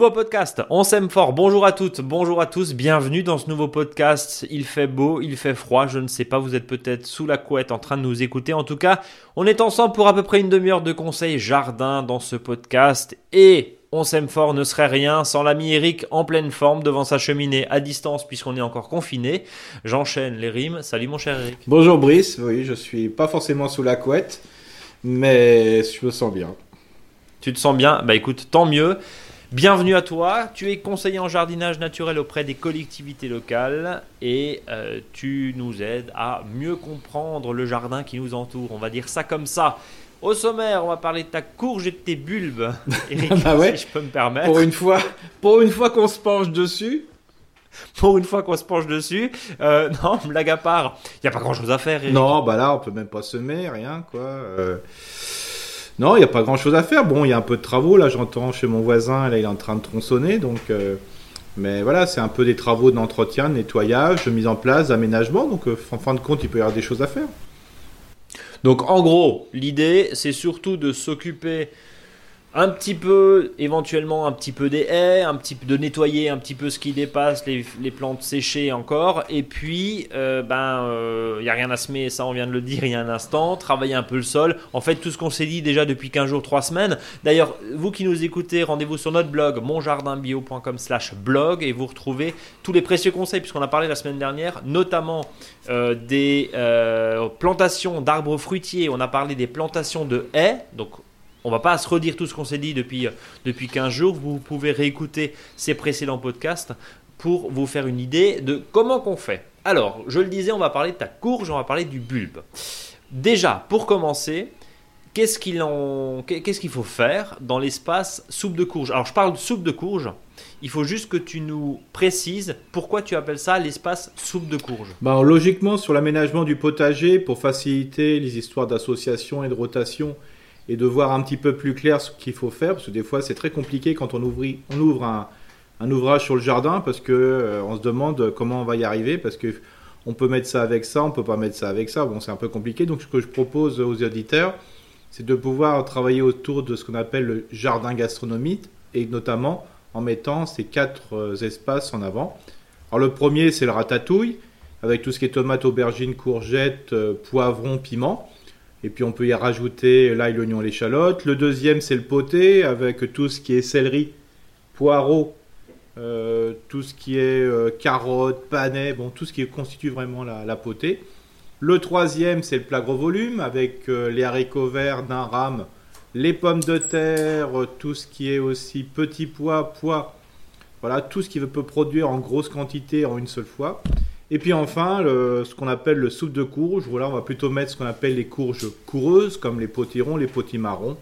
Nouveau podcast, on s'aime fort. Bonjour à toutes, bonjour à tous, bienvenue dans ce nouveau podcast. Il fait beau, il fait froid, je ne sais pas, vous êtes peut-être sous la couette en train de nous écouter. En tout cas, on est ensemble pour à peu près une demi-heure de conseils jardin dans ce podcast. Et on s'aime fort ne serait rien sans l'ami Eric en pleine forme devant sa cheminée à distance puisqu'on est encore confiné. J'enchaîne les rimes. Salut mon cher Eric. Bonjour Brice, oui, je suis pas forcément sous la couette, mais je me sens bien. Tu te sens bien? Bah écoute, tant mieux. Bienvenue à toi, tu es conseiller en jardinage naturel auprès des collectivités locales et euh, tu nous aides à mieux comprendre le jardin qui nous entoure, on va dire ça comme ça. Au sommaire, on va parler de ta courge et de tes bulbes, Eric, Bah ouais. si je peux me permettre. Pour une fois, pour une fois qu'on se penche dessus, Pour une fois qu'on se penche dessus, euh, non, blague à part, il n'y a pas grand chose à faire, Eric. non, bah là on peut même pas semer, rien quoi. Euh, Non, il y a pas grand chose à faire. Bon, il y a un peu de travaux là, j'entends chez mon voisin, là il est en train de tronçonner, donc. euh, Mais voilà, c'est un peu des travaux d'entretien, de nettoyage, de mise en place, d'aménagement. Donc, euh, en fin de compte, il peut y avoir des choses à faire. Donc en gros, l'idée, c'est surtout de s'occuper un petit peu, éventuellement un petit peu des haies, un petit peu de nettoyer un petit peu ce qui dépasse, les, plantes séchées encore, et puis euh, ben il y a rien à semer, ça on vient de le dire il y a un instant, travailler un peu le sol, en fait tout ce qu'on s'est dit déjà depuis 15 jours, 3 semaines. D'ailleurs, vous qui nous écoutez, rendez-vous sur notre blog monjardinbio.com/blog et vous retrouvez tous les précieux conseils puisqu'on a parlé la semaine dernière, notamment euh, des euh, plantations d'arbres fruitiers, on a parlé des plantations de haies, donc on va pas se redire tout ce qu'on s'est dit depuis, euh, depuis 15 jours. Vous pouvez réécouter ces précédents podcasts pour vous faire une idée de comment qu'on fait. Alors, je le disais, on va parler de ta courge, on va parler du bulbe. Déjà, pour commencer, qu'est-ce qu'il en... faut faire dans l'espace soupe de courge? Alors, je parle de soupe de courge. Il faut juste que tu nous précises pourquoi tu appelles ça l'espace soupe de courge. Alors, logiquement, sur l'aménagement du potager, pour faciliter les histoires d'association et de rotation, et de voir un petit peu plus clair ce qu'il faut faire, parce que des fois c'est très compliqué quand on, ouvre un, ouvrage sur le jardin, parce que euh, on se demande comment on va y arriver, parce que on peut mettre ça avec ça, on peut pas mettre ça avec ça, bon c'est un peu compliqué, donc ce que je propose aux auditeurs, c'est de pouvoir travailler autour de ce qu'on appelle le jardin gastronomique, et notamment en mettant ces quatre euh, espaces en avant. Alors le premier c'est le ratatouille, avec tout ce qui est tomates, aubergines, courgettes, euh, poivrons, piments. Et puis on peut y rajouter l'ail, l'oignon, l'échalote. Le deuxième, c'est le poté, avec tout ce qui est céleri, poireaux, euh, tout ce qui est euh, carottes, panais, bon, tout ce qui constitue vraiment la, potée. Le troisième, c'est le plat gros volume, avec euh, les haricots verts d'un rame, les pommes de terre, euh, tout ce qui est aussi petits pois, pois, voilà, tout ce qui peut produire en grosse quantité en une seule fois. Et puis enfin, ce qu'on appelle le soupe de courge. Voilà, on va plutôt mettre ce qu'on appelle les courges coureuses, comme les potirons, les potimarrons.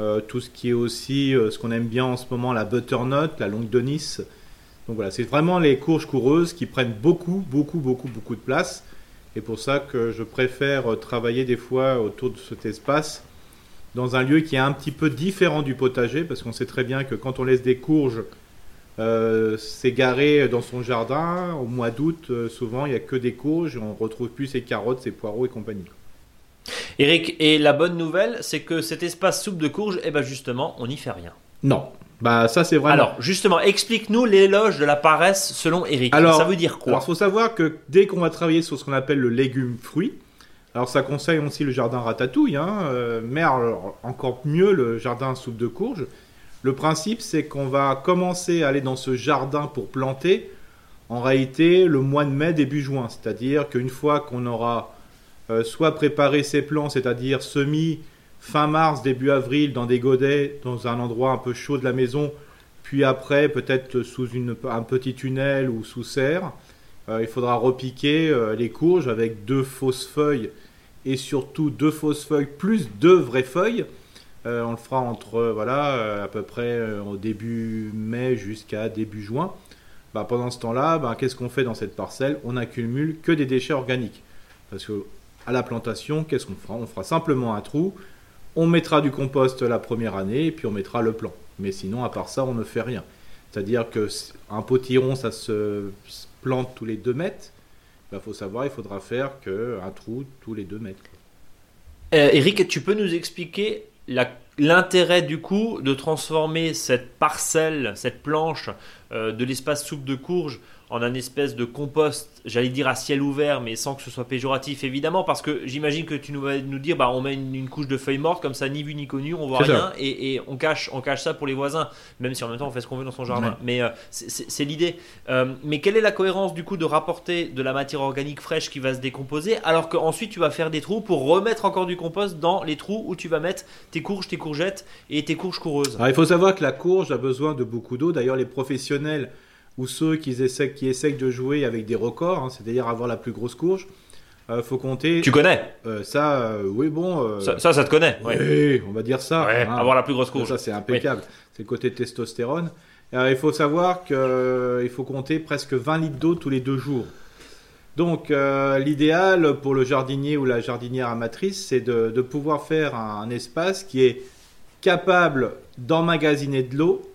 Euh, tout ce qui est aussi euh, ce qu'on aime bien en ce moment, la butternut, la longue de Nice. Donc voilà, c'est vraiment les courges coureuses qui prennent beaucoup, beaucoup, beaucoup, beaucoup de place. Et pour ça que je préfère euh, travailler des fois autour de cet espace dans un lieu qui est un petit peu différent du potager, parce qu'on sait très bien que quand on laisse des courges euh, s'égarer dans son jardin, au mois d'août, euh, souvent il n'y a que des courges, on retrouve plus ses carottes, ses poireaux et compagnie. Eric, et la bonne nouvelle, c'est que cet espace soupe de courge, eh ben justement, on n'y fait rien. Non, bah ça c'est vraiment. Alors, justement, explique-nous l'éloge de la paresse selon Eric. Alors- ça veut dire quoi Alors, faut savoir que dès qu'on va travailler sur ce qu'on appelle le légume fruit, alors ça conseille aussi le jardin ratatouille, hein, euh, mais alors, encore mieux le jardin soupe de courge. Le principe, c'est qu'on va commencer à aller dans ce jardin pour planter, en réalité, le mois de mai, début juin. C'est-à-dire qu'une fois qu'on aura euh, soit préparé ses plants, c'est-à-dire semis fin mars, début avril, dans des godets, dans un endroit un peu chaud de la maison, puis après, peut-être sous un petit tunnel ou sous serre, euh, il faudra repiquer euh, les courges avec deux fausses feuilles et surtout deux fausses feuilles plus deux vraies feuilles. Euh, on le fera entre euh, voilà euh, à peu près au début mai jusqu'à début juin. Bah, pendant ce temps-là, bah, qu'est-ce qu'on fait dans cette parcelle? On accumule que des déchets organiques. Parce que à la plantation, qu'est-ce qu'on fera? On fera simplement un trou, on mettra du compost la première année et puis on mettra le plan. Mais sinon, à part ça, on ne fait rien. C'est-à-dire que un potiron, ça se plante tous les 2 mètres. Il faut savoir, il faudra faire que un trou tous les 2 mètres. Euh, Eric, tu peux nous expliquer l'intérêt du coup de transformer cette parcelle, cette planche euh, de l'espace soupe de courge en un espèce de compost, j'allais dire à ciel ouvert, mais sans que ce soit péjoratif évidemment, parce que j'imagine que tu nous vas nous dire, bah on met une, couche de feuilles mortes comme ça, ni vu ni connu, on voit rien et, on cache, on cache ça pour les voisins, même si en même temps on fait ce qu'on veut dans son jardin. Mais euh, c'est l'idée. Euh, mais quelle est la cohérence du coup de rapporter de la matière organique fraîche qui va se décomposer, alors qu'ensuite tu vas faire des trous pour remettre encore du compost dans les trous où tu vas mettre tes courges, tes courgettes et tes courges coureuses? Alors, il faut savoir que la courge a besoin de beaucoup d'eau. D'ailleurs, les professionnels ou ceux qui essaient, qui essayent de jouer avec des records, hein, c'est-à-dire avoir la plus grosse courge. Euh, faut compter. Tu connais euh, Ça, euh, oui, bon. Ça, ça, te connaît. Oui, on va dire ça. Hein. avoir la plus grosse courge. Ça, c'est impeccable. C'est le côté testostérone. il faut savoir qu'il faut compter presque 20 litres d'eau tous les deux jours. Donc, l'idéal pour le jardinier ou la jardinière amatrice, c'est de, de, pouvoir faire un espace qui est capable d'emmagasiner de l'eau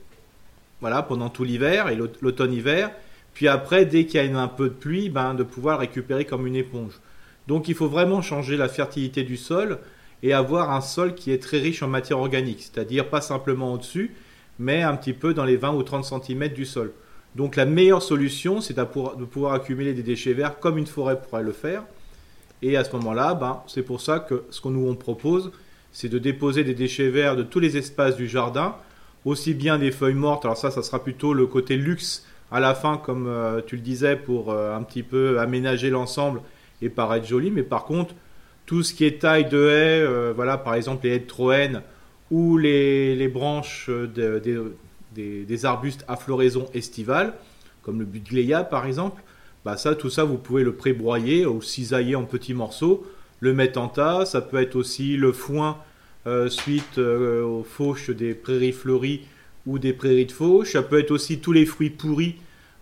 voilà, pendant tout l'hiver et l'automne-hiver. Puis après, dès qu'il y a un peu de pluie, ben, de pouvoir récupérer comme une éponge. Donc il faut vraiment changer la fertilité du sol et avoir un sol qui est très riche en matière organique, c'est-à-dire pas simplement au-dessus, mais un petit peu dans les 20 ou 30 cm du sol. Donc la meilleure solution, c'est de pouvoir accumuler des déchets verts comme une forêt pourrait le faire. Et à ce moment-là, ben, c'est pour ça que ce qu'on nous propose, c'est de déposer des déchets verts de tous les espaces du jardin aussi bien des feuilles mortes, alors ça, ça sera plutôt le côté luxe à la fin, comme euh, tu le disais, pour euh, un petit peu aménager l'ensemble et paraître joli, mais par contre, tout ce qui est taille de haies, euh, voilà, par exemple les haies de Troène ou les, branches des, arbustes à floraison estivale, comme le Budgleia par exemple, bah ça, tout ça, vous pouvez le prébroyer ou cisailler en petits morceaux, le mettre en tas, ça peut être aussi le foin suite euh, aux fauches des prairies fleuries ou des prairies de fauche. Ça peut être aussi tous les fruits pourris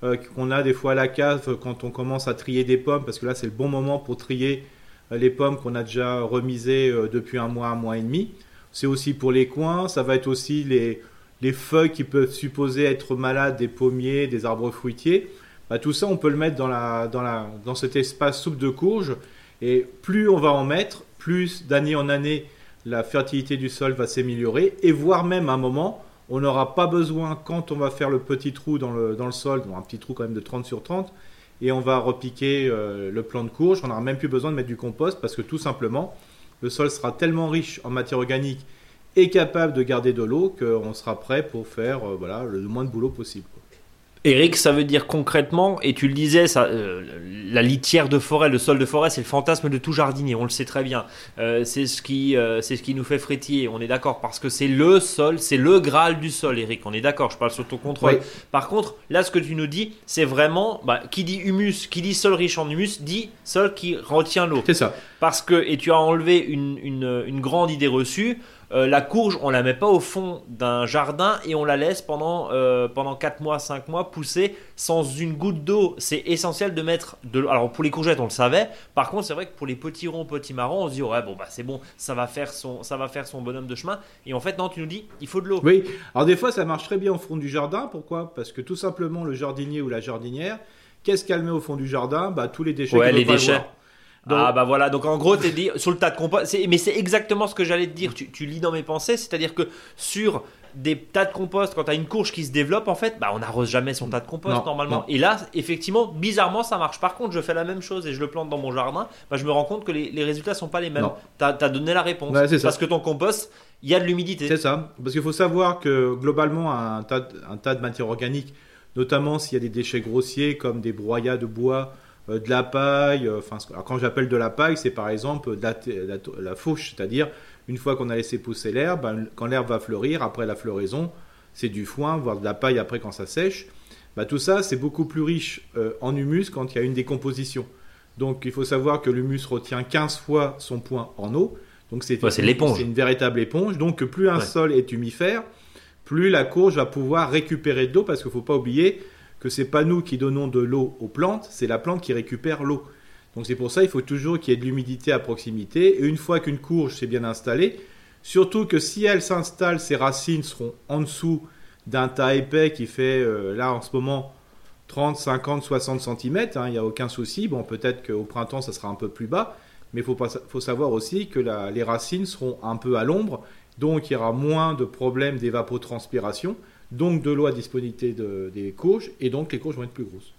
euh, qu'on a des fois à la cave quand on commence à trier des pommes, parce que là c'est le bon moment pour trier les pommes qu'on a déjà remisées depuis un mois, un mois et demi. C'est aussi pour les coins, ça va être aussi les, les feuilles qui peuvent supposer être malades des pommiers, des arbres fruitiers. Bah, tout ça, on peut le mettre dans, la, dans, la, dans cet espace soupe de courge. Et plus on va en mettre, plus d'année en année, la fertilité du sol va s'améliorer et voire même à un moment, on n'aura pas besoin, quand on va faire le petit trou dans le, sol, un petit trou quand même de 30 sur 30, et on va repiquer euh, le plant de courge, on n'aura même plus besoin de mettre du compost parce que tout simplement, le sol sera tellement riche en matière organique et capable de garder de l'eau qu'on sera prêt pour faire euh, le moins de boulot possible. Eric, ça veut dire concrètement, et tu le disais, ça, euh, la litière de forêt, le sol de forêt, c'est le fantasme de tout jardinier, on le sait très bien. Euh, c'est ce, qui, euh, c'est ce qui nous fait frétiller, on est d'accord, parce que c'est le sol, c'est le graal du sol, Eric, on est d'accord, je parle sur ton contrôle. Par contre, là, ce que tu nous dis, c'est vraiment, bah, qui dit humus, qui dit sol riche en humus, dit sol qui retient l'eau. C'est ça. Parce que, et tu as enlevé une, une, une grande idée reçue, euh, la courge, on la met pas au fond d'un jardin et on la laisse pendant, euh, pendant 4 mois, 5 mois pousser sans une goutte d'eau. C'est essentiel de mettre de l'eau. Alors pour les courgettes, on le savait. Par contre, c'est vrai que pour les petits ronds, petits marrons, on se dit ouais, bon bah c'est bon, ça va faire son ça va faire son bonhomme de chemin. Et en fait, non, tu nous dis, il faut de l'eau. Oui. Alors des fois, ça marche très bien au fond du jardin. Pourquoi? Parce que tout simplement, le jardinier ou la jardinière, qu'est-ce qu'elle met au fond du jardin? Bah tous les déchets. Ouais, les déchets ah bah voilà, donc en gros, t'es dit sur le tas de compost, mais c'est exactement ce que j'allais te dire. Tu, lis dans mes pensées, c'est-à-dire que sur des tas de compost, quand t'as une courge qui se développe, en fait, bah on n'arrose jamais son tas de compost normalement. Et là, effectivement, bizarrement, ça marche. Par contre, je fais la même chose et je le plante dans mon jardin, bah, je me rends compte que les, les résultats sont pas les mêmes. T'as as donné la réponse. parce que ton compost, il y a de l'humidité. C'est ça. Parce qu'il faut savoir que globalement, un tas, un tas de matière organique, notamment s'il y a des déchets grossiers comme des broyats de bois de la paille. Euh, enfin, quand j'appelle de la paille, c'est par exemple de la, fauche, c'est-à-dire une fois qu'on a laissé pousser l'herbe, ben, quand l'herbe va fleurir, après la floraison, c'est du foin, voire de la paille après quand ça sèche. Ben, tout ça, c'est beaucoup plus riche euh, en humus quand il y a une décomposition. Donc il faut savoir que l'humus retient 15 fois son point en eau. Donc c'est une, véritable éponge. Donc plus un sol est humifère, plus la courge va pouvoir récupérer de l'eau parce qu'il ne faut pas oublier que c'est pas nous qui donnons de l'eau aux plantes, c'est la plante qui récupère l'eau. Donc c'est pour ça qu'il faut toujours qu'il y ait de l'humidité à proximité. Et une fois qu'une courge s'est bien installée, surtout que si elle s'installe, ses racines seront en dessous d'un tas épais qui fait euh, là en ce moment 30, 50, 60 cm, il n'y a aucun souci. Bon, peut-être qu'au printemps, ça sera un peu plus bas, mais il faut, faut savoir aussi que les racines seront un peu à l'ombre Donc il y aura moins de problèmes d'évapotranspiration, donc de l'eau à disponibilité des courges, et donc les courges vont être plus grosses.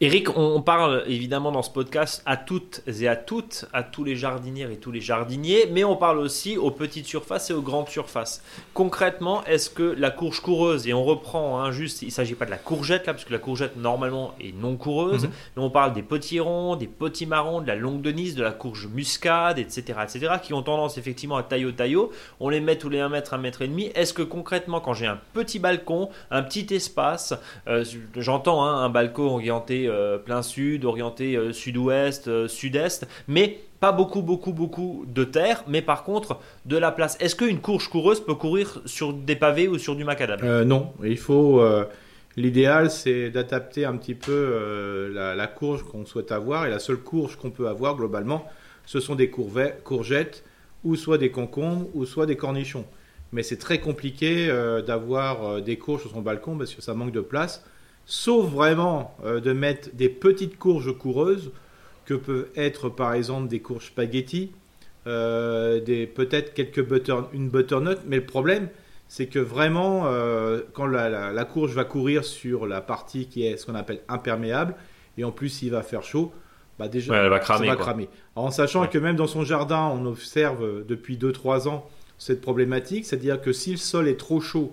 Eric, on parle évidemment dans ce podcast à toutes et à toutes, à tous les jardinières et tous les jardiniers, mais on parle aussi aux petites surfaces et aux grandes surfaces. Concrètement, est-ce que la courge coureuse, et on reprend hein, juste, il ne s'agit pas de la courgette là, parce que la courgette normalement est non coureuse, mhm. mais on parle des petits ronds, des petits marrons, de la longue denise, de la courge muscade, etc., etc., qui ont tendance effectivement à taillot taillot. On les met tous les 1 mètre, 1 mètre et demi. Est-ce que concrètement, quand j'ai un petit balcon, un petit espace, euh, j'entends hein, un balcon orienté euh, plein sud, orienté euh, sud-ouest, euh, sud-est, mais pas beaucoup, beaucoup, beaucoup de terre, mais par contre de la place. Est-ce qu'une courge coureuse peut courir sur des pavés ou sur du macadam? Non, il faut. L'idéal, c'est d'adapter un petit peu la, courge qu'on souhaite avoir, et la seule courge qu'on peut avoir globalement, ce sont des courgettes, ou soit des concombres, ou soit des cornichons. Mais c'est très compliqué d'avoir des courges sur son balcon parce que ça manque de place sauf vraiment euh, de mettre des petites courges coureuses, que peuvent être par exemple des courges spaghetti, euh, peut-être quelques butter, une butternut, mais le problème, c'est que vraiment, euh, quand la, courge va courir sur la partie qui est ce qu'on appelle imperméable, et en plus il va faire chaud, bah déjà, elle va cramer. Ça va cramer. en sachant que même dans son jardin, on observe depuis 2-3 ans cette problématique, c'est-à-dire que si le sol est trop chaud,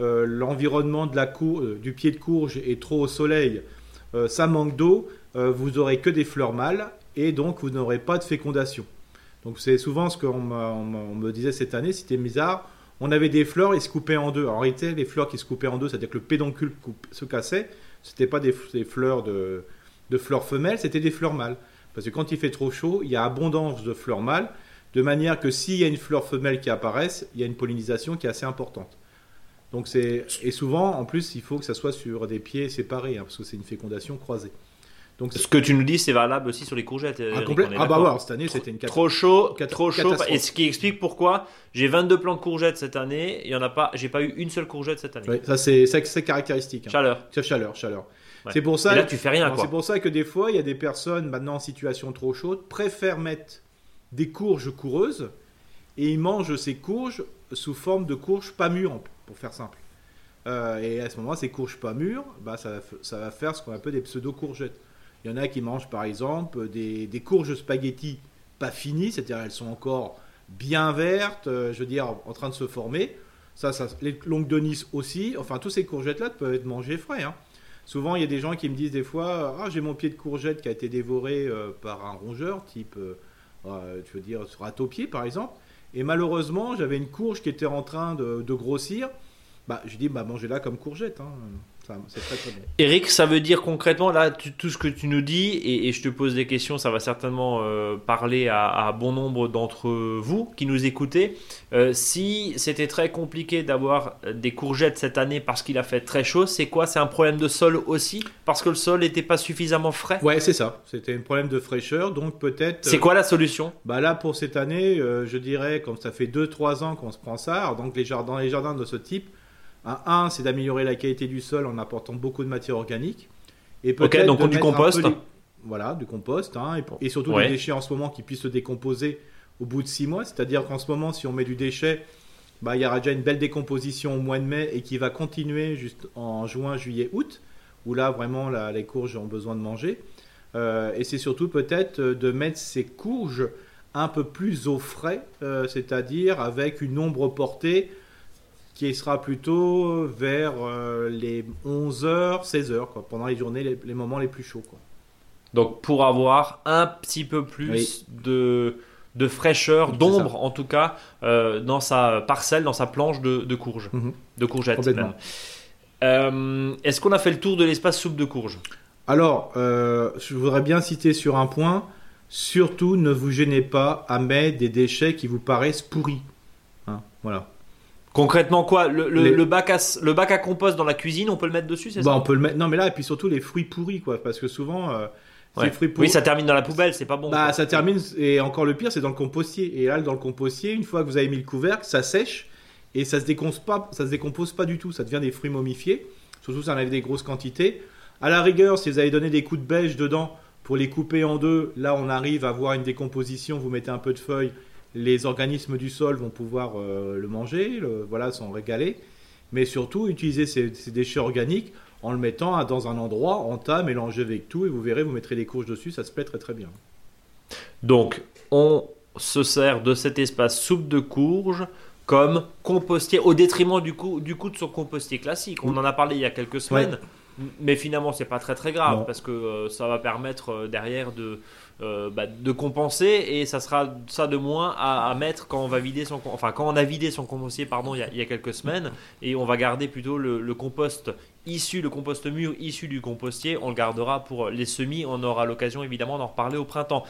euh, l'environnement de la cour, euh, du pied de courge est trop au soleil, euh, ça manque d'eau, vous aurez que des fleurs mâles et donc vous n'aurez pas de fécondation. Donc c'est souvent ce qu'on me disait cette année, c'était bizarre. On avait des fleurs, ils se coupaient en deux. En réalité, les fleurs qui se coupaient en deux, c'est-à-dire que le pédoncule se cassait, c'était pas des, fleurs de, fleurs femelles, c'était des fleurs mâles. Parce que quand il fait trop chaud, il y a abondance de fleurs mâles, de manière que s'il y a une fleur femelle qui apparaisse, il y a une pollinisation qui est assez importante. Donc c'est et souvent en plus il faut que ça soit sur des pieds séparés hein, parce que c'est une fécondation croisée. Donc ce que tu nous dis c'est valable aussi sur les courgettes. Ah, ah bah ouais, cette année c'était une trop chaud, trop chaud et ce qui explique pourquoi j'ai 22 plants de courgettes cette année, il y en a pas, j'ai pas eu une seule courgette cette année. ça c'est c'est caractéristique. Hein. Chaleur. C'est chaleur, chaleur. C'est pour ça. Et là tu fais rien C'est pour ça que des fois il y a des personnes maintenant en situation trop chaude préfèrent mettre des courges coureuses et ils mangent ces courges sous forme de courges pas mûres pour faire simple. Euh, et à ce moment, ces courges pas mûres, bah, ça, va faire ce qu'on appelle des pseudo-courgettes. Il y en a qui mangent par exemple des, des courges spaghetti pas finies, c'est-à-dire elles sont encore bien vertes, euh, je veux dire, en train de se former. Ça, les longues de Nice aussi. Enfin, tous ces courgettes-là peuvent être mangées frais. Hein. Souvent, il y a des gens qui me disent des fois Ah, j'ai mon pied de courgette qui a été dévoré euh, par un rongeur, type, je veux dire, sur taupier par exemple. Et malheureusement, j'avais une courge qui était en train de, grossir. Bah, je dis, bah, mangez-la comme courgette. Hein. C'est très très bon. Eric, ça veut dire concrètement, là, tout ce que tu nous dis, et, je te pose des questions, ça va certainement euh, parler à, bon nombre d'entre vous qui nous écoutez. Euh, si c'était très compliqué d'avoir des courgettes cette année parce qu'il a fait très chaud, c'est quoi? C'est un problème de sol aussi? Parce que le sol n'était pas suffisamment frais? Ouais, c'est ça. C'était un problème de fraîcheur, donc peut-être. C'est quoi la solution? Bah là, pour cette année, euh, je dirais, comme ça fait 2-3 ans qu'on se prend ça, donc les jardins, les jardins de ce type, un, c'est d'améliorer la qualité du sol en apportant beaucoup de matière organique. Et peut-être donc du compost. voilà, du compost, hein, et, surtout des déchets en ce moment qui puissent se décomposer au bout de six mois. C'est-à-dire qu'en ce moment, si on met du déchet, bah, il y aura déjà une belle décomposition au mois de mai et qui va continuer juste en juin, juillet, août, où là, vraiment, les courges ont besoin de manger. Euh, et c'est surtout peut-être de mettre ces courges un peu plus au frais, euh, c'est-à-dire avec une ombre portée qui sera plutôt vers euh, les 11h, 16h, quoi, pendant les journées, les, moments les plus chauds. Quoi. Donc pour avoir un petit peu plus de, de fraîcheur, d'ombre en tout cas, euh, dans sa parcelle, dans sa planche de, de courge, mhm. de courgettes. Euh, est-ce qu'on a fait le tour de l'espace soupe de courge? Alors, je voudrais bien citer sur un point, surtout ne vous gênez pas à mettre des déchets qui vous paraissent pourris. Hein, voilà. Concrètement quoi le, le, bac à, le bac à compost dans la cuisine, on peut le mettre dessus, c'est bah, ça On peut le mettre. Non, mais là, et puis surtout les fruits pourris, quoi, parce que souvent. Euh, fruits pourris... Oui, ça termine dans la poubelle, c'est pas bon. Bah, ça termine, et encore le pire, c'est dans le compostier. Et là, dans le compostier, une fois que vous avez mis le couvercle, ça sèche et ça se décompose pas, ça se décompose pas du tout. Ça devient des fruits momifiés. Surtout si on avait des grosses quantités. À la rigueur, si vous avez donné des coups de beige dedans pour les couper en deux, là, on arrive à voir une décomposition. Vous mettez un peu de feuilles les organismes du sol vont pouvoir le manger, voilà, s'en régaler. Mais surtout, utiliser ces, ces, déchets organiques en le mettant dans un endroit en tas, mélangé avec tout, et vous verrez, vous mettrez des courges dessus, ça se plaît très très bien. Donc, on se sert de cet espace soupe de courge comme compostier, au détriment du coup, du coup de son compostier classique. On en a parlé il y a quelques semaines. Mais finalement, c'est pas très très grave parce que euh, ça va permettre euh, derrière de, euh, bah, de compenser et ça sera ça de moins à, mettre quand on va vider son enfin quand on a vidé son compostier pardon il y a, quelques semaines et on va garder plutôt le, compost issu le compost mûr issu du compostier on le gardera pour les semis on aura l'occasion évidemment d'en reparler au printemps.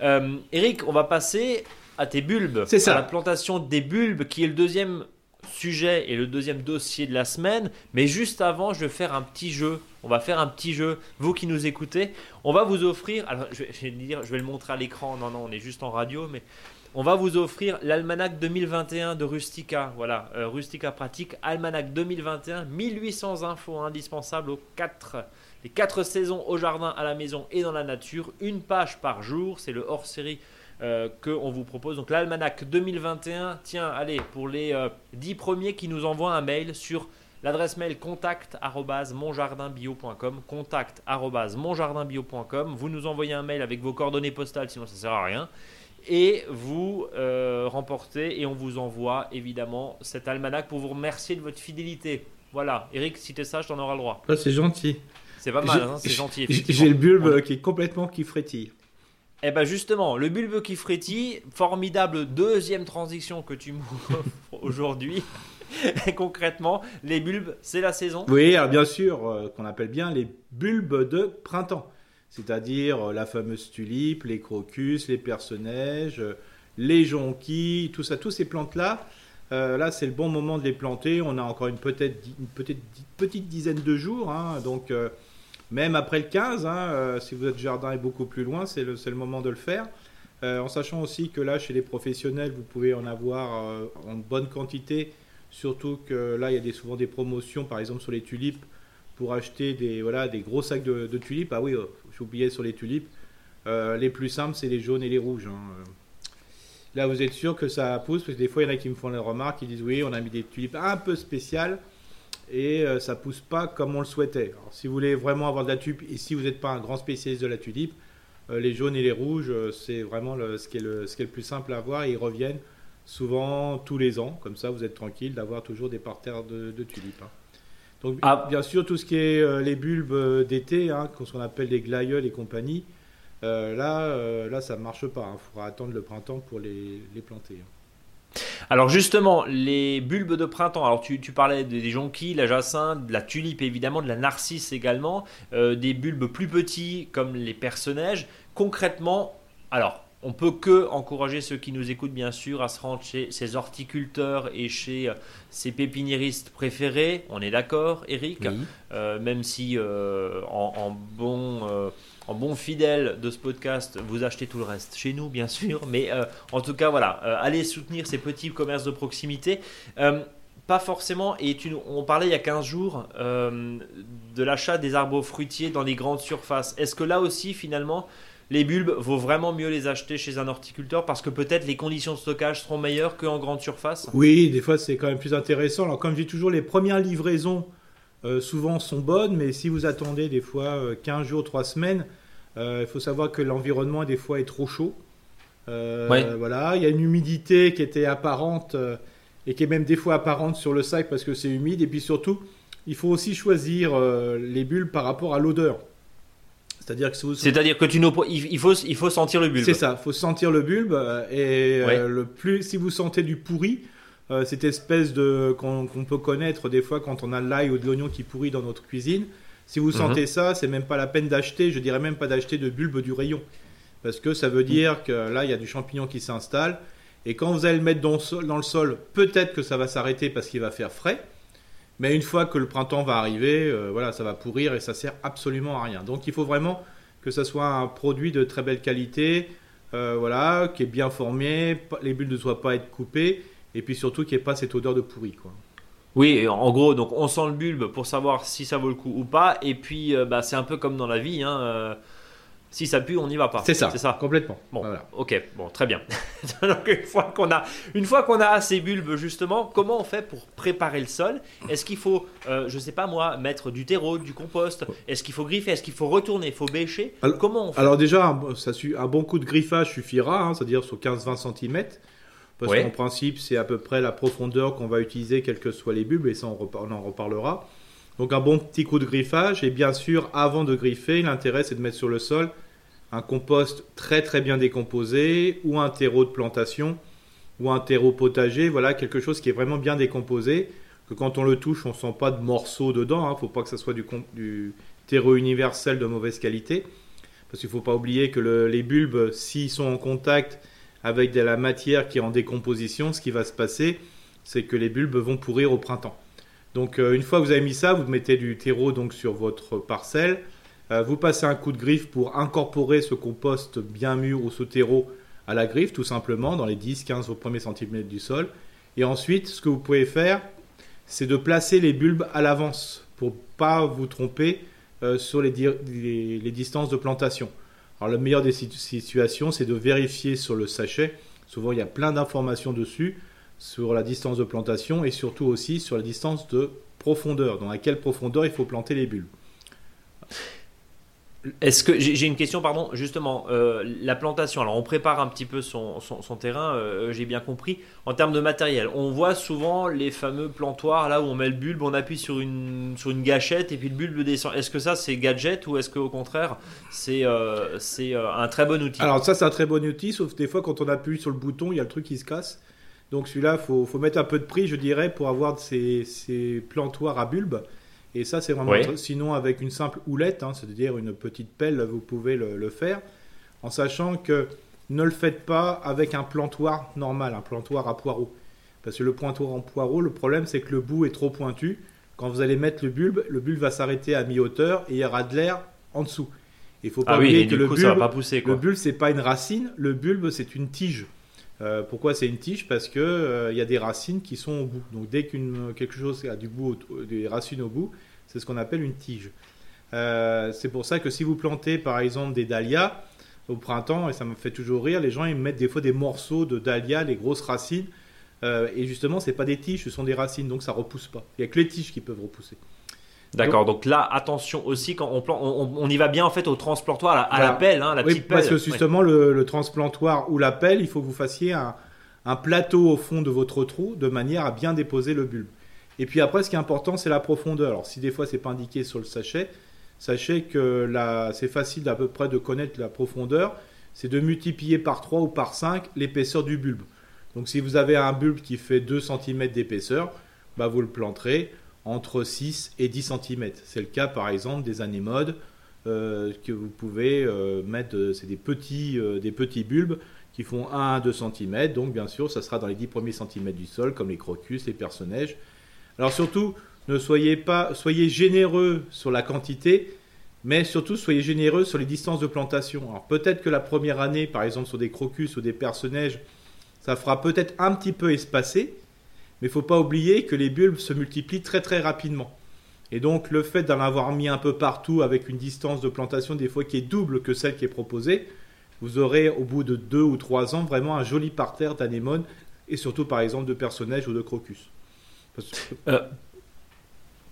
Eric, on va passer à tes bulbes, c'est ça. à la plantation des bulbes qui est le deuxième sujet et le deuxième dossier de la semaine. Mais juste avant, je vais faire un petit jeu. On va faire un petit jeu. Vous qui nous écoutez, on va vous offrir. Alors, je vais, le montrer à l'écran. Non, non, on est juste en radio, mais on va vous offrir l'almanach 2021 de Rustica. Voilà, euh, Rustica pratique, almanach 2021, 1800 infos indispensables aux 4 les quatre saisons au jardin, à la maison et dans la nature. Une page par jour, c'est le hors-série euh, qu'on vous propose. Donc l'almanach 2021, tiens, allez, pour les 10 euh, premiers qui nous envoient un mail sur l'adresse mail contact@monjardinbio.com, contact@monjardinbio.com. Vous nous envoyez un mail avec vos coordonnées postales, sinon ça sert à rien. Et vous euh, remportez et on vous envoie évidemment cet almanach pour vous remercier de votre fidélité. Voilà, Eric, si t'es sage, t'en auras le droit. c'est gentil. C'est pas mal, hein, c'est gentil. J'ai le bulbe qui est complètement qui frétille. Eh ben justement, le bulbe qui frétille, formidable deuxième transition que tu m'offres aujourd'hui. concrètement, les bulbes, c'est la saison Oui, bien sûr, euh, qu'on appelle bien les bulbes de printemps. C'est-à-dire euh, la fameuse tulipe, les crocus, les personnages, euh, les jonquilles, tout ça, tous ces plantes-là. là, c'est le bon moment de les planter. On a encore une, peut-être, une petite dizaine de jours. Hein, donc même après le 15, hein, euh, si votre jardin est beaucoup plus loin, c'est le, moment de le faire. Euh, en sachant aussi que là, chez les professionnels, vous pouvez en avoir euh, en bonne quantité, surtout que là, il y a souvent des promotions, par exemple sur les tulipes, pour acheter des, voilà, des gros sacs de, tulipes. Ah oui, j'oubliais sur les tulipes. les plus simples, c'est les jaunes et les rouges. Hein. Là, vous êtes sûr que ça pousse, parce que des fois, il y en a qui me font la remarque, ils disent oui, on a mis des tulipes un peu spéciales et euh, ça pousse pas comme on le souhaitait. si vous voulez vraiment avoir de la tulipe et si vous n'êtes pas un grand spécialiste de la tulipe, euh, les jaunes et les rouges, euh, c'est vraiment ce, qui est le, ce qui est le plus simple à avoir et ils reviennent souvent tous les ans. Comme ça, vous êtes tranquille d'avoir toujours des parterres de, tulipes. Hein. Donc, ah. bien sûr, tout ce qui est les bulbes d'été, hein, ce qu'on appelle les glaïeuls et compagnie, là, là, ça ne marche pas. Il hein. faudra attendre le printemps pour les, les planter. Alors justement, les bulbes de printemps, alors tu, parlais des jonquilles, la jacinthe, de la tulipe évidemment, de la narcisse également, euh, des bulbes plus petits comme les personnages. Concrètement, alors on peut que encourager ceux qui nous écoutent bien sûr à se rendre chez ces horticulteurs et chez ses euh, pépiniéristes préférés. On est d'accord, Eric euh, Même si en, bon en bon fidèle de ce podcast, vous achetez tout le reste chez nous, bien sûr. Mais euh, en tout cas, voilà, euh, allez soutenir ces petits commerces de proximité. Euh, pas forcément, et on parlait il y a 15 jours de l'achat des arbres fruitiers dans les grandes surfaces. Est-ce que là aussi, finalement, les bulbes, vaut vraiment mieux les acheter chez un horticulteur parce que peut-être les conditions de stockage seront meilleures qu'en grande surface Oui, des fois c'est quand même plus intéressant. Alors comme je dis toujours, les premières livraisons souvent sont bonnes, mais si vous attendez des fois 15 jours, 3 semaines, euh, il faut savoir que l'environnement des fois est trop chaud. Euh, voilà, il y a une humidité qui était apparente euh, et qui est même des fois apparente sur le sac parce que c'est humide. Et puis surtout, il faut aussi choisir les bulbes par rapport à l'odeur. C'est-à-dire que, C'est-à-dire que tu il faut il faut sentir le bulbe. C'est ça, il faut sentir le bulbe et le plus si vous sentez du pourri, cette espèce de qu'on peut connaître des fois quand on a l'ail ou de l'oignon qui pourrit dans notre cuisine. Si vous sentez mhm. ça, c'est même pas la peine d'acheter, je dirais même pas d'acheter de bulbe du rayon. Parce que ça veut dire que là, il y a du champignon qui s'installe. Et quand vous allez le mettre dans le sol, peut-être que ça va s'arrêter parce qu'il va faire frais. Mais une fois que le printemps va arriver, euh, voilà, ça va pourrir et ça sert absolument à rien. Donc il faut vraiment que ça soit un produit de très belle qualité, euh, voilà, qui est bien formé, les bulles ne doivent pas être coupées, et puis surtout qu'il n'y ait pas cette odeur de pourri, quoi. Oui, en gros, donc on sent le bulbe pour savoir si ça vaut le coup ou pas. Et puis, euh, bah, c'est un peu comme dans la vie. Hein, Si ça pue, on n'y va pas. C'est ça, c'est ça, complètement. Bon, ok, bon, très bien. Donc une fois qu'on a, une fois qu'on a ces bulbes justement, comment on fait pour préparer le sol? Est-ce qu'il faut, euh, je sais pas moi, mettre du terreau, du compost? Est-ce qu'il faut griffer? Est-ce qu'il faut retourner? Il faut bêcher? Alors, Comment on fait? Alors déjà, un, ça, un bon coup de griffage suffira, hein, c'est-à-dire sur 15-20 cm. Parce qu'en principe, c'est à peu près la profondeur qu'on va utiliser, quels que soient les bulbes, et ça, on, on en reparlera. Donc un bon petit coup de griffage, et bien sûr, avant de griffer, l'intérêt, c'est de mettre sur le sol un compost très très bien décomposé, ou un terreau de plantation, ou un terreau potager, voilà, quelque chose qui est vraiment bien décomposé, que quand on le touche, on ne sent pas de morceaux dedans, il hein. ne faut pas que ce soit du, du, terreau universel de mauvaise qualité, parce qu'il ne faut pas oublier que les bulbes, s'ils sont en contact avec de la matière qui est en décomposition, ce qui va se passer, c'est que les bulbes vont pourrir au printemps. Donc euh, une fois que vous avez mis ça, vous mettez du terreau donc sur votre parcelle, euh, vous passez un coup de griffe pour incorporer ce compost bien mûr ou ce terreau à la griffe, tout simplement, dans les 10-15 premiers centimètres du sol. Et ensuite, ce que vous pouvez faire, c'est de placer les bulbes à l'avance pour pas vous tromper euh, sur les, distances de plantation. Alors, la meilleure des situations, c'est de vérifier sur le sachet. Souvent, il y a plein d'informations dessus sur la distance de plantation et surtout aussi sur la distance de profondeur, dans à quelle profondeur il faut planter les bulbes. Est-ce que j'ai une question, pardon, justement, euh, la plantation. Alors, on prépare un petit peu son, terrain, euh, j'ai bien compris. En termes de matériel, on voit souvent les fameux plantoirs là où on met le bulbe, on appuie sur une sur une gâchette et puis le bulbe descend. Est-ce que ça c'est gadget ou est-ce qu'au contraire c'est euh, c'est un très bon outil? Alors ça c'est un très bon outil, sauf des fois quand on appuie sur le bouton, il y a le truc qui se casse. Donc celui-là, faut faut mettre un peu de prix, je dirais, pour avoir ces, ces plantoirs à bulbe. Et ça, c'est vraiment. Sinon, avec une simple houlette, hein, c'est-à-dire une petite pelle, vous pouvez le, faire, en sachant que ne le faites pas avec un plantoir normal, un plantoir à poireau. Parce que le plantoir en poireau, le problème, c'est que le bout est trop pointu. Quand vous allez mettre le bulbe, le bulbe va s'arrêter à mi-hauteur et il y aura de l'air en dessous. Il faut pas ah oublier que le bulbe, pas pousser, le bulbe, c'est pas une racine, le bulbe, c'est une tige. Euh, pourquoi c'est une tige? Parce que euh, il y a des racines qui sont au bout. Donc dès qu'une quelque chose a du bout, des racines au bout, c'est ce qu'on appelle une tige. Euh, c'est pour ça que si vous plantez par exemple des dahlias au printemps, et ça me fait toujours rire, les gens ils mettent des fois des morceaux de dahlias, les grosses racines, et justement c'est pas des tiges, ce sont des racines, donc ça repousse pas. Il y a que les tiges qui peuvent repousser. D'accord, donc là, attention aussi quand on plante, on, y va bien en fait au transplantoir, à la, pelle, hein, la oui, petite pelle. Parce que justement, le, transplantoir ou la pelle, il faut que vous fassiez un, un, plateau au fond de votre trou de manière à bien déposer le bulbe. Et puis après, ce qui est important, c'est la profondeur. Alors, si des fois c'est pas indiqué sur le sachet, sachez que c'est facile d'à peu près de connaître la profondeur. C'est de multiplier par 3 ou par 5 l'épaisseur du bulbe. Donc, si vous avez un bulbe qui fait 2 cm d'épaisseur, bah, vous le planterez entre 6 et 10 cm. C'est le cas par exemple des anémodes euh, que vous pouvez euh, mettre, euh, c'est des petits, des petits bulbes qui font 1 à 2 cm, donc bien sûr ça sera dans les 10 premiers centimètres du sol comme les crocus, les personnages. Alors surtout, ne soyez pas, soyez généreux sur la quantité, mais surtout soyez généreux sur les distances de plantation. Alors peut-être que la première année, par exemple sur des crocus ou des personnages, ça fera peut-être un petit peu espacé, mais il ne faut pas oublier que les bulbes se multiplient très très rapidement. Et donc le fait d'en avoir mis un peu partout avec une distance de plantation des fois qui est double que celle qui est proposée, vous aurez au bout de deux ou trois ans vraiment un joli parterre d'anémones et surtout par exemple de personnages ou de crocus. Euh,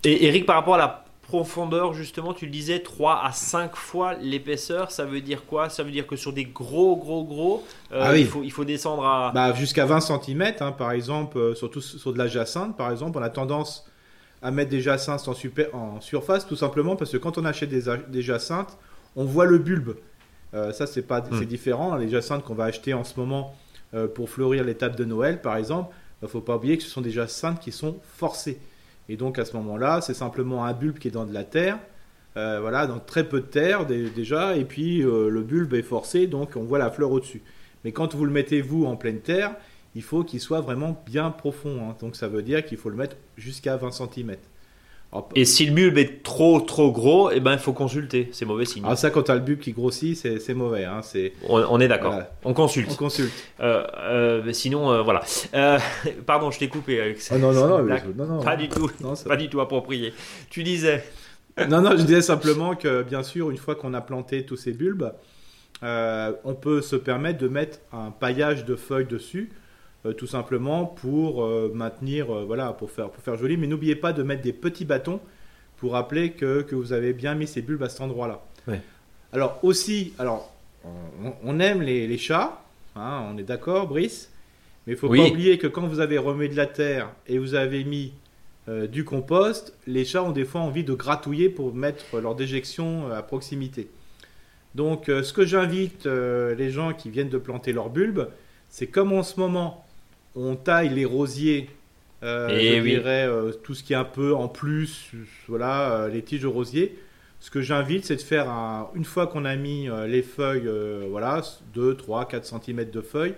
et Eric, par rapport à la profondeur, justement, tu le disais, 3 à 5 fois l'épaisseur, ça veut dire quoi? Ça veut dire que sur des gros, gros, gros, euh, ah il, faut, il faut descendre à... Bah, Jusqu'à 20 cm, hein, par exemple, euh, surtout sur de la jacinthe, par exemple, on a tendance à mettre des jacinthes en, super, en surface, tout simplement parce que quand on achète des, des jacinthes, on voit le bulbe. Euh, ça, c'est pas, c'est hmm. différent. Les jacinthes qu'on va acheter en ce moment pour fleurir l'étape de Noël, par exemple, il ne faut pas oublier que ce sont des jacinthes qui sont forcés. Et donc à ce moment-là, c'est simplement un bulbe qui est dans de la terre. Euh, voilà, donc très peu de terre déjà, et puis euh, le bulbe est forcé, donc on voit la fleur au-dessus. Mais quand vous le mettez vous en pleine terre, il faut qu'il soit vraiment bien profond. Hein. Donc ça veut dire qu'il faut le mettre jusqu'à 20 cm. Et si le bulbe est trop trop gros, eh ben il faut consulter, c'est mauvais signe. Ah ça quand tu as le bulbe qui grossit, c'est mauvais. Hein. On, est d'accord, on consulte. On consulte. Euh, euh, sinon, euh, voilà. pardon, je t'ai coupé. Avec ah non, non, non, non, Pas du tout, pas du tout approprié. Tu disais non, non, je disais simplement que, bien sûr, une fois qu'on a planté tous ces bulbes, on peut se permettre de mettre un paillage de feuilles dessus, euh, tout simplement pour euh, maintenir, voilà, pour faire, pour faire joli. Mais n'oubliez pas de mettre des petits bâtons pour rappeler que, que vous avez bien mis ces bulbes à cet endroit-là. Alors aussi, alors on, aime les, chats, hein, on est d'accord, Brice, mais il faut pas oublier que quand vous avez remis de la terre et vous avez mis du compost, les chats ont des fois envie de gratouiller pour mettre leur déjection à proximité. Donc, euh, ce que j'invite euh, les gens qui viennent de planter leurs bulbes, c'est comme en ce moment, on taille les rosiers, euh, je dirais tout ce qui est un peu en plus, voilà, les tiges de rosier. Ce que j'invite, c'est de faire, une fois qu'on a mis les feuilles, voilà, 2, 3, 4 cm de feuilles,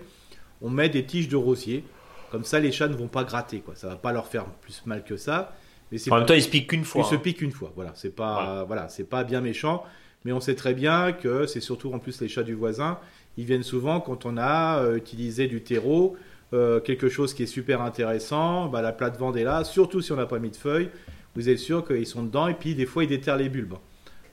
on met des tiges de rosier. Comme ça, les chats ne vont pas gratter, quoi. Ça va pas leur faire plus mal que ça. Mais en même temps, ils se piquent qu'une fois. Ils se hein. piquent une fois, voilà. C'est pas, voilà c'est pas bien méchant. Mais on sait très bien que c'est surtout en plus les chats du voisin. Ils viennent souvent quand on a euh, utilisé du terreau, euh, quelque chose qui est super intéressant. Bah, la plate-vente est là, surtout si on n'a pas mis de feuilles. Vous êtes sûr qu'ils sont dedans et puis des fois ils déterrent les bulbes.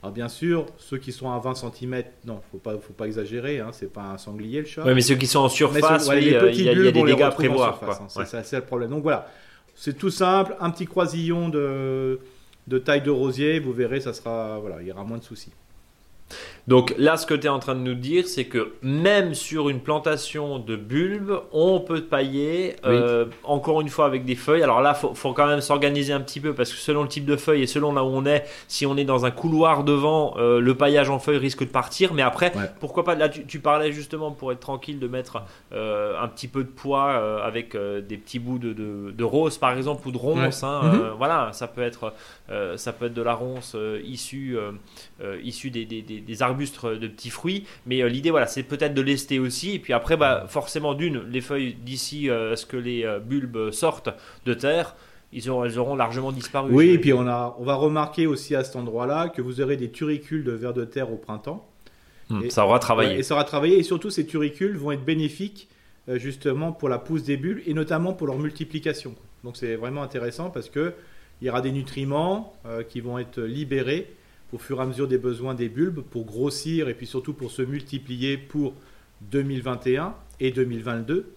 Alors bien sûr, ceux qui sont à 20 cm, non, faut pas, faut pas exagérer, hein, c'est pas un sanglier le chat. Oui, mais ceux qui sont en surface, il y, a des dégâts à prévoir. Hein, c'est ça le problème. Donc voilà, c'est tout simple, un petit croisillon de, de taille de rosier, vous verrez, ça sera, voilà, il y aura moins de soucis. Donc là, ce que tu es en train de nous dire, c'est que même sur une plantation de bulbes, on peut pailler, euh, encore une fois avec des feuilles. Alors là, il faut, quand même s'organiser un petit peu parce que selon le type de feuille et selon là où on est, si on est dans un couloir devant, euh, le paillage en feuilles risque de partir. Mais après, pourquoi pas Là, tu, parlais justement pour être tranquille de mettre euh, un petit peu de poids avec des petits bouts de, rose par exemple ou de ronce. Hein, mhm. voilà, ça peut être ça peut être de la ronce issue issue des, des, des arbres de petits fruits. Mais euh, l'idée, voilà, c'est peut-être de lester aussi. Et puis après, bah, forcément, d'une, les feuilles d'ici euh, à ce que les euh, bulbes sortent de terre, ils auront, elles auront largement disparu. Oui, et puis on, a, on va remarquer aussi à cet endroit-là que vous aurez des turicules de vers de terre au printemps. Hmm, et, ça aura travaillé. et ça aura travaillé. Et surtout, ces turicules vont être bénéfiques justement pour la pousse des bulbes et notamment pour leur multiplication. Donc c'est vraiment intéressant parce que il y aura des nutriments qui vont être libérés au fur et à mesure des besoins des bulbes pour grossir et puis surtout pour se multiplier pour 2021 et 2022.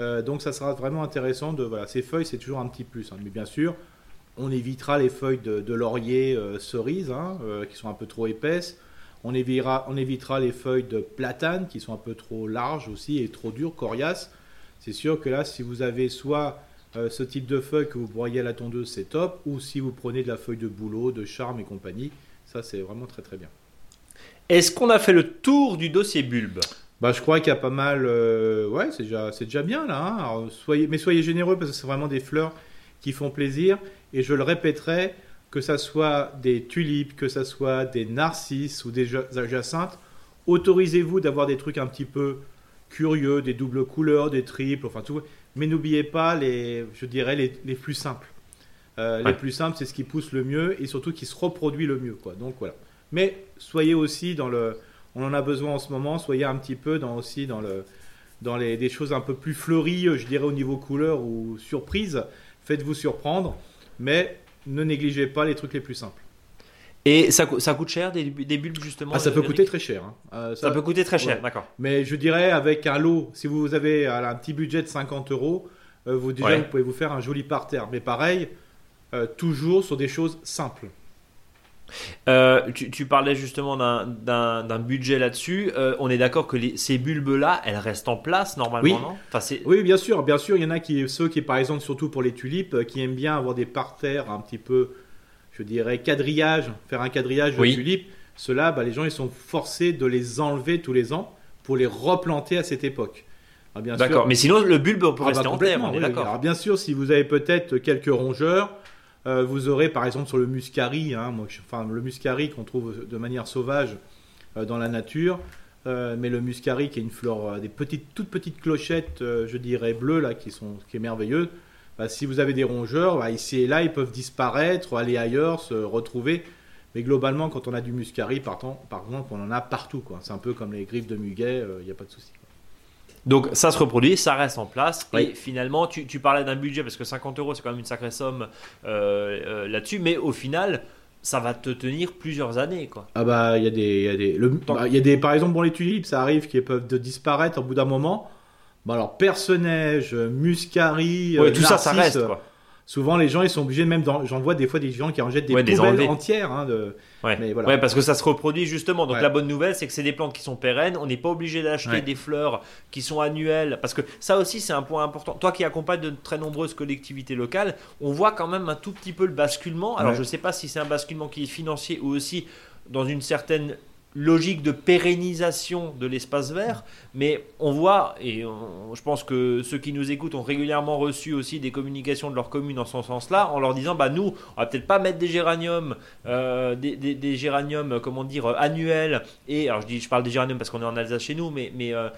Euh, donc ça sera vraiment intéressant de voilà ces feuilles c'est toujours un petit plus hein. mais bien sûr on évitera les feuilles de, laurier euh, cerise hein, euh, qui sont un peu trop épaisses on évitera, on évitera les feuilles de platane qui sont un peu trop larges aussi et trop dures coriaces c'est sûr que là si vous avez soit ce type de feuilles que vous broyez à la tondeuse c'est top ou si vous prenez de la feuille de bouleau de charme et compagnie ça, c'est vraiment très très bien. Est-ce qu'on a fait le tour du dossier bulbe bah, je crois qu'il y a pas mal. Euh, ouais, c'est déjà, c'est déjà bien là. Hein. soyez, mais soyez généreux parce que c'est vraiment des fleurs qui font plaisir. Et je le répéterai, que ça soit des tulipes, que ça soit des narcisses ou des jacinthes, autorisez-vous d'avoir des trucs un petit peu curieux, des doubles couleurs, des triples, enfin tout. Mais n'oubliez pas les, je dirais les, les plus simples. Euh, les plus simples, c'est ce qui pousse le mieux et surtout qui se reproduit le mieux. Quoi. Donc voilà. Mais soyez aussi dans le. On en a besoin en ce moment, soyez un petit peu dans, aussi dans, le, dans les, des choses un peu plus fleuries, je dirais au niveau couleur ou surprise. Faites-vous surprendre, mais ne négligez pas les trucs les plus simples. Et ça, ça coûte cher des, des bulbes justement ah, Ça peut coûter très cher. Hein. Euh, ça, peut coûter très cher, d'accord. Mais je dirais avec un lot, si vous avez un petit budget de 50 euros, euh, vous, déjà, vous pouvez vous faire un joli parterre. Mais pareil, euh, toujours sur des choses simples. Euh, tu, parlais justement d'un budget là-dessus. Euh, on est d'accord que ces bulbes-là, elles restent en place normalement, oui. non? Enfin, Oui, bien sûr, bien sûr. Il y en a qui, ceux qui, par exemple, surtout pour les tulipes, qui aiment bien avoir des parterres un petit peu, je dirais, quadrillage, faire un quadrillage de tulipes. Ceux-là, bah, les gens, ils sont forcés de les enlever tous les ans pour les replanter à cette époque. D'accord, mais sinon le bulbe peut ah, rester bah, en terre, on est d'accord. Bien sûr, si vous avez peut-être quelques rongeurs, euh, vous aurez par exemple sur le muscari, hein, le muscari qu'on trouve de manière sauvage euh, dans la nature, euh, mais le muscari qui est une fleur, des petites, toutes petites clochettes, je dirais bleues là, qui sont, qui est merveilleuse. Bah, si vous avez des rongeurs, bah, ici et là, ils peuvent disparaître, aller ailleurs, se retrouver. Mais globalement, quand on a du muscari, par, par exemple, on en a partout. C'est un peu comme les griffes de muguet, il n'y a pas de souci. Donc ça se reproduit, ça reste en place. Et finalement, tu, parlais d'un budget parce que 50 euros, c'est quand même une sacrée somme euh, euh, là-dessus. Mais au final, ça va te tenir plusieurs années, quoi. Ah bah il y a des, y a des, le- bah, y a des, par exemple bon les tulipes, ça arrive qu'ils peuvent de disparaître au bout d'un moment. Bon alors Perce-Neige, Muscari, Ouais, euh, tout ça, ça reste, quoi. Souvent les gens ils sont obligés même, j'en vois des fois des gens qui en jettent des Ouais, poubelles entières. Hein, de... Ouais. Mais voilà. Ouais, parce que ça se reproduit justement. Donc Ouais. la bonne nouvelle, c'est que c'est des plantes qui sont pérennes. On n'est pas obligé d'acheter des fleurs qui sont annuelles. Parce que ça aussi, c'est un point important. Toi qui accompagnes de très nombreuses collectivités locales, on voit quand même un tout petit peu le basculement. Alors je ne sais pas si c'est un basculement qui est financier ou aussi dans une certaine logique de pérennisation de l'espace vert, mais on voit, et je pense que ceux qui nous écoutent ont régulièrement reçu aussi des communications de leur commune en ce sens-là, en leur disant, bah nous, on va peut-être pas mettre des géraniums, euh, des, géraniums, comment dire, euh, annuels, et alors je dis, je parle des géraniums parce qu'on est en Alsace chez nous, mais, mais euh,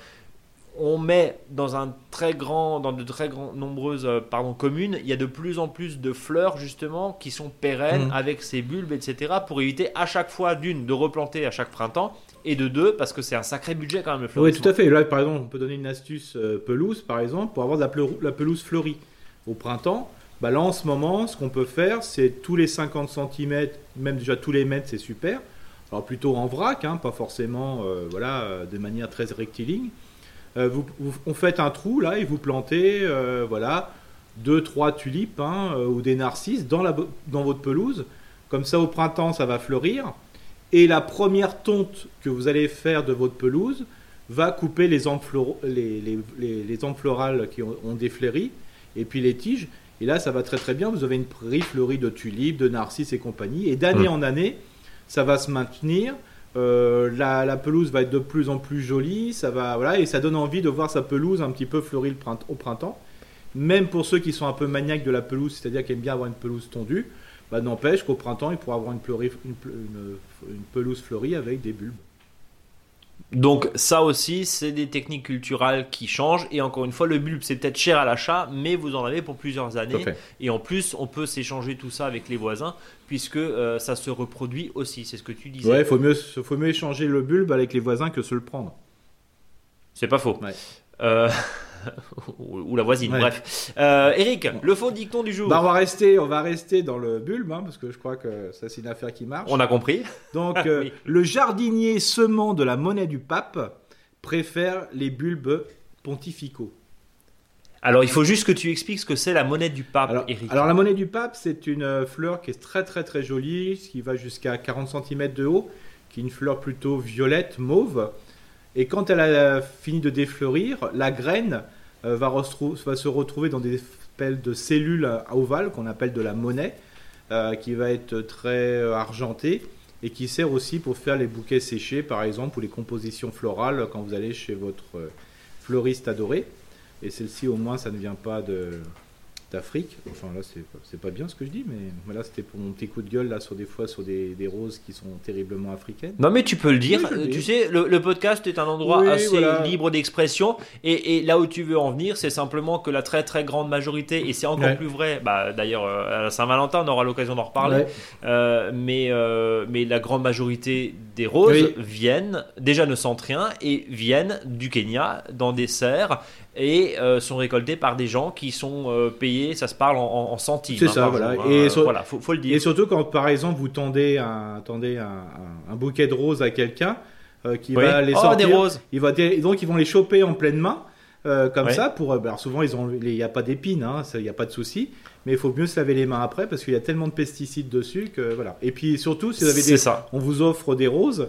on met dans un très grand, dans de très grand, nombreuses euh, pardon, communes, il y a de plus en plus de fleurs justement qui sont pérennes Mhm. avec ces bulbes, etc. pour éviter à chaque fois d'une de replanter à chaque printemps et de deux parce que c'est un sacré budget quand même le Oui, fleurissement. tout à fait. Là, par exemple, on peut donner une astuce euh, pelouse, par exemple, pour avoir de la, pelouse fleurie. Au printemps, bah là, en ce moment, ce qu'on peut faire, c'est tous les 50 cm, même déjà tous les mètres, c'est super. Alors plutôt en vrac, hein, pas forcément euh, voilà, de manière très rectiligne. Euh, vous, vous- on fait un trou là et vous plantez euh, voilà, deux, trois tulipes hein, euh, ou des narcisses dans, la, dans votre pelouse. Comme ça, au printemps, ça va fleurir. Et la première tonte que vous allez faire de votre pelouse va couper les ampes, les, les, les, les ampes florales qui ont, ont défléri et puis les tiges. Et là, ça va très très bien. Vous avez une prairie fleurie de tulipes, de narcisses et compagnie. Et d'année Mm. en année, ça va se maintenir. Euh, la, pelouse va être de plus en plus jolie. Ça va, voilà, et ça donne envie de voir sa pelouse un petit peu fleurie au printemps. Même pour ceux qui sont un peu maniaques de la pelouse, c'est-à-dire qui aiment bien avoir une pelouse tondue, bah, n'empêche qu'au printemps, il pourra avoir une pelouse fleurie avec des bulbes. Donc ça aussi, c'est des techniques culturelles qui changent. Et encore une fois, le bulbe, c'est peut-être cher à l'achat, mais vous en avez pour plusieurs années. Et en plus, on peut s'échanger tout ça avec les voisins, puisque euh, ça se reproduit aussi. C'est ce que tu disais. Ouais, faut mieux, faut mieux échanger le bulbe avec les voisins que se le prendre. C'est pas faux. Ouais. Euh, ou la voisine, Ouais. bref. Euh, Eric, le faux dicton du jour. Bah, on va rester, on va rester dans le bulbe, hein, parce que je crois que ça c'est une affaire qui marche. On a compris. Donc, euh, Oui. le jardinier semant de la monnaie du pape préfère les bulbes pontificaux. Alors, il faut juste que tu expliques ce que c'est la monnaie du pape, Alors, Eric. alors, la monnaie du pape, c'est une euh, fleur qui est très très très jolie, qui va jusqu'à 40 cm de haut, qui est une fleur plutôt violette, mauve. Et quand elle a fini de défleurir, la graine euh, va, restrou- va se retrouver dans des espèces de cellules ovales qu'on appelle de la monnaie, euh, qui va être très euh, argentée et qui sert aussi pour faire les bouquets séchés, par exemple, ou les compositions florales quand vous allez chez votre euh, fleuriste adoré. Et celle-ci, au moins, ça ne vient pas de d'Afrique. Enfin là, c'est pas bien ce que je dis, mais voilà, c'était pour mon petit coup de gueule là sur des fois sur des, des roses qui sont terriblement africaines. Non mais tu peux le dire, Oui, Euh, tu sais, le, le podcast est un endroit Oui, assez voilà. libre d'expression et, et là où tu veux en venir, c'est simplement que la très très grande majorité, et c'est encore Ouais. plus vrai, bah, d'ailleurs euh, à Saint-Valentin on aura l'occasion d'en reparler, Ouais. euh, mais, euh, mais la grande majorité des roses Oui. viennent, déjà ne sentent rien, et viennent du Kenya dans des serres et euh, sont récoltées par des gens qui sont euh, payés, ça se parle en, en- en centimes. C'est hein, ça, voilà. jour, hein. Et voilà, faut, faut le dire. Et surtout quand par exemple vous tendez un, tendez un, un- un bouquet de roses à quelqu'un euh, qui Oui. va les Oh, sortir, des roses. il va donc ils vont les choper en pleine main. comme ça pour alors souvent il n'y a pas d'épines hein, il n'y a pas de souci mais il faut mieux se laver les mains après parce qu'il y a tellement de pesticides dessus que voilà et puis surtout si vous avez des ça. on vous offre des roses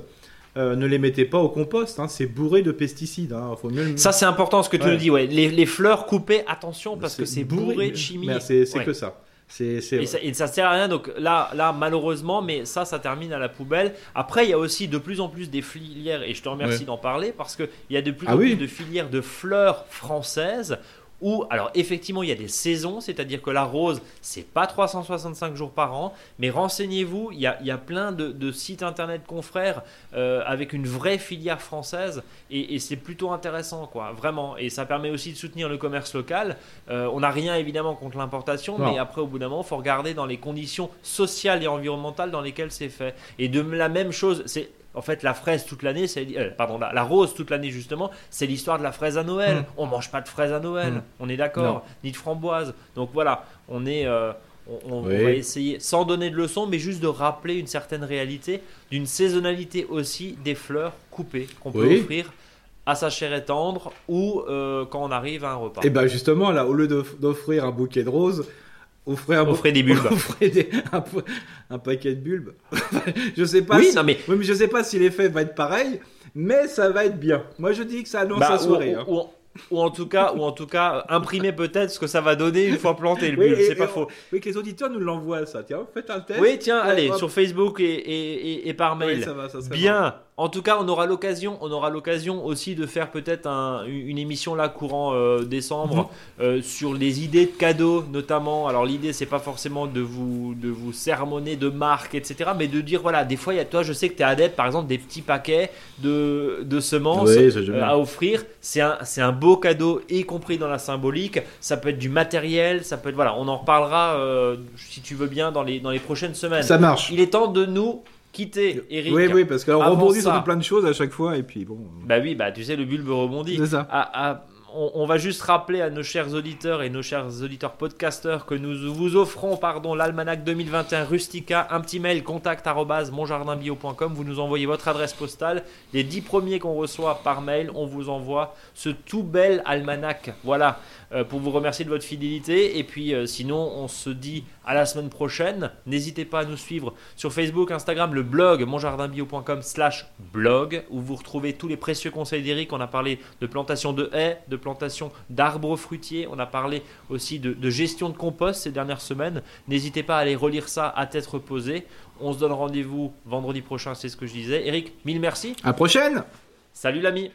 euh, ne les mettez pas au compost hein, c'est bourré de pesticides hein, faut mieux le- Ça, c'est important ce que tu Ouais. nous dis. Ouais. Les, les fleurs coupées, attention parce que c'est bourré de chimie. C'est Ouais. que ça c'est c'est Et ça, et ça sert à rien. Donc là, là, malheureusement, mais ça, ça termine à la poubelle. Après, il y a aussi de plus en plus des filières, et je te remercie Ouais. d'en parler parce qu'il y a de plus Ah en oui. plus de filières de fleurs françaises. Où, alors effectivement, il y a des saisons, c'est-à-dire que la rose, c'est pas 365 jours par an, mais renseignez-vous, il y a, il y a plein de, de sites internet confrères euh, avec une vraie filière française, et, et c'est plutôt intéressant, quoi, vraiment. Et ça permet aussi de soutenir le commerce local. Euh, on n'a rien évidemment contre l'importation, mais après, au bout d'un moment, il faut regarder dans les conditions sociales et environnementales dans lesquelles c'est fait. Et de la même chose, c'est en fait la fraise toute l'année, c'est euh, pardon, la, la rose toute l'année justement, c'est l'histoire de la fraise à Noël. Mm. On mange pas de fraises à Noël, Mm. on est d'accord, ni de framboise. Donc voilà, on est euh, on, on- on Oui. va essayer, sans donner de leçons, mais juste de rappeler une certaine réalité, d'une saisonnalité aussi des fleurs coupées qu'on peut Oui. offrir à sa chère et tendre ou euh, quand on arrive à un repas. Et ben justement, là, au lieu d'off- d'offrir un bouquet de roses, offrez un, Offrez des bulbes. offrez des- un, paquet de bulbes. je sais pas. oui, si... non mais oui, mais je sais pas si l'effet va être pareil, mais ça va être bien. Moi, je dis que ça annonce Bah, la soirée. ou, hein. ou- ou en tout cas, ou en tout cas, imprimer peut-être ce que ça va donner une fois planté le Oui, bulbe. C'est pas faux. Oui, que les auditeurs nous l'envoient ça. Tiens, faites un test. Oui, tiens, allez, sur Facebook et, et- et- et par Oui, mail. ça va, ça serait Bien. En tout cas, on aura l'occasion, on aura l'occasion aussi de faire peut-être un- une émission là courant euh, décembre Mhm. euh, sur les idées de cadeaux, notamment. Alors l'idée, c'est pas forcément de vous de vous sermonner de marques, etc., mais de dire voilà, des fois, il y a toi, je sais que tu es adepte, par exemple, des petits paquets de de semences Oui, euh, à offrir. C'est un c'est un beau cadeau, y compris dans la symbolique. Ça peut être du matériel, ça peut être voilà, on en reparlera si tu veux bien dans les dans les prochaines semaines. Ça marche. Il est temps de nous quitter, Eric. Oui, oui, parce qu'on rebondit ça- sur plein de choses à chaque fois, et puis bon. Bah oui, bah tu sais, le bulbe rebondit. C'est ça. À- à- on, on va juste rappeler à nos chers auditeurs et nos chers auditeurs podcasteurs que nous vous offrons pardon l'almanach 2021 Rustica, un petit mail contact monjardinbio.com, vous nous envoyez votre adresse postale, les 10 premiers qu'on reçoit par mail, on vous envoie ce tout bel almanach. Voilà, pour vous remercier de votre fidélité et puis euh, sinon on se dit à la semaine prochaine. N'hésitez pas à nous suivre sur Facebook, Instagram, le blog monjardinbio.com slash blog où vous retrouvez tous les précieux conseils d'Eric. On a parlé de plantation de haies, de plantation d'arbres fruitiers. On a parlé aussi de, de gestion de compost ces dernières semaines. N'hésitez pas à aller relire ça à tête reposée. On se donne rendez-vous vendredi prochain, c'est ce que je disais. Eric, mille merci. À la prochaine! Salut l'ami.